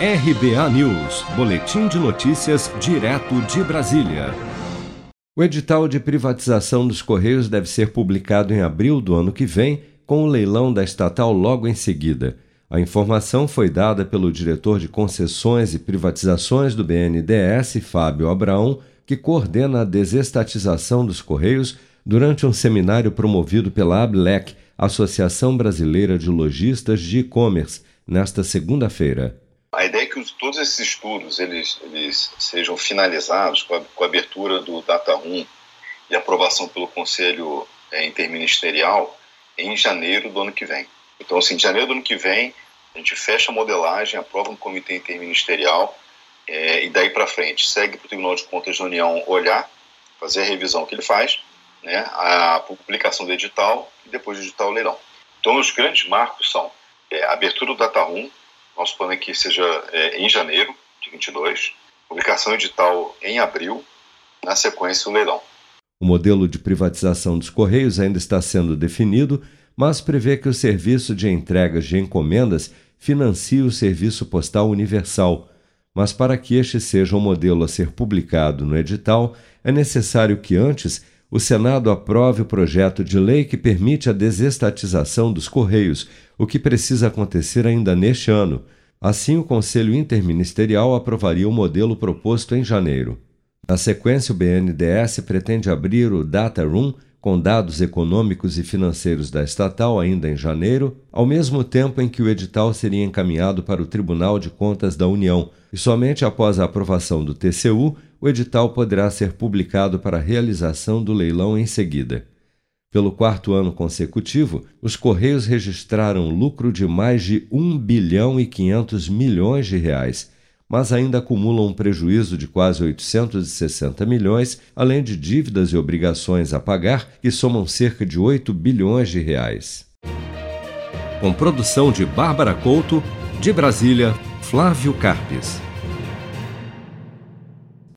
RBA News, Boletim de Notícias, direto de Brasília. O edital de privatização dos Correios deve ser publicado em abril do ano que vem, com o leilão da estatal logo em seguida. A informação foi dada pelo diretor de concessões e privatizações do BNDES, Fábio Abraão, que coordena a desestatização dos Correios durante um seminário promovido pela ABLEC, Associação Brasileira de Lojistas de E-Commerce, nesta segunda-feira. A ideia é que todos esses estudos eles, eles sejam finalizados com a, com a abertura do Data Room e aprovação pelo Conselho é, Interministerial em janeiro do ano que vem. Então, assim, em janeiro do ano que vem, a gente fecha a modelagem, aprova no Comitê Interministerial é, e daí para frente segue para o Tribunal de Contas da União olhar, fazer a revisão que ele faz, né, a publicação do edital e depois do edital leilão. Então, os grandes marcos são é, a abertura do Data Room, nosso plano é que seja é, em janeiro de 22, publicação edital em abril, na sequência o leilão. O modelo de privatização dos Correios ainda está sendo definido, mas prevê que o serviço de entregas de encomendas financie o Serviço Postal Universal. Mas para que este seja o um modelo a ser publicado no edital, é necessário que antes o Senado aprove o projeto de lei que permite a desestatização dos Correios, o que precisa acontecer ainda neste ano. Assim, o Conselho Interministerial aprovaria o modelo proposto em janeiro. Na sequência, o BNDES pretende abrir o Data Room com dados econômicos e financeiros da estatal ainda em janeiro, ao mesmo tempo em que o edital seria encaminhado para o Tribunal de Contas da União, e somente após a aprovação do TCU, o edital poderá ser publicado para realização do leilão em seguida. Pelo quarto ano consecutivo, os Correios registraram lucro de mais de 1 bilhão e 500 milhões de reais, mas ainda acumulam um prejuízo de quase 860 milhões, além de dívidas e obrigações a pagar que somam cerca de 8 bilhões de reais. Com produção de Bárbara Couto, de Brasília, Flávio Carpes.